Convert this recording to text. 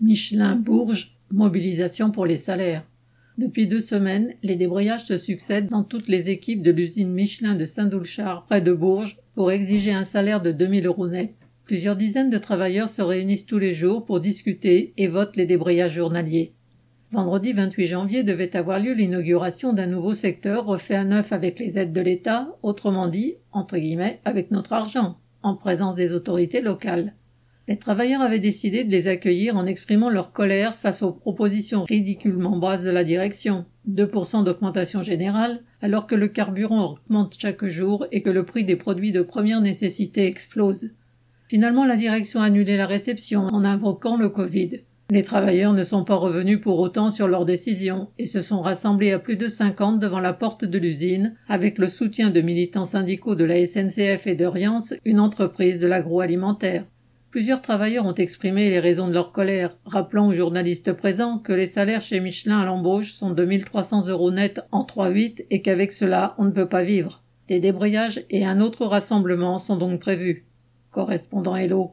Michelin-Bourges, mobilisation pour les salaires. Depuis deux semaines, les débrayages se succèdent dans toutes les équipes de l'usine Michelin de Saint-Doulchard, près de Bourges, pour exiger un salaire de 2000 euros net. Plusieurs dizaines de travailleurs se réunissent tous les jours pour discuter et votent les débrayages journaliers. Vendredi 28 janvier devait avoir lieu l'inauguration d'un nouveau secteur refait à neuf avec les aides de l'État, autrement dit, entre guillemets, avec notre argent, en présence des autorités locales. Les travailleurs avaient décidé de les accueillir en exprimant leur colère face aux propositions ridiculement basses de la direction. 2% d'augmentation générale, alors que le carburant augmente chaque jour et que le prix des produits de première nécessité explose. Finalement, la direction a annulé la réception en invoquant le Covid. Les travailleurs ne sont pas revenus pour autant sur leur décision et se sont rassemblés à plus de 50 devant la porte de l'usine, avec le soutien de militants syndicaux de la SNCF et de Riance, une entreprise de l'agroalimentaire. Plusieurs travailleurs ont exprimé les raisons de leur colère, rappelant aux journalistes présents que les salaires chez Michelin à l'embauche sont de 1300 euros net en 3-8 et qu'avec cela on ne peut pas vivre. Des débrayages et un autre rassemblement sont donc prévus. Correspondant Hello.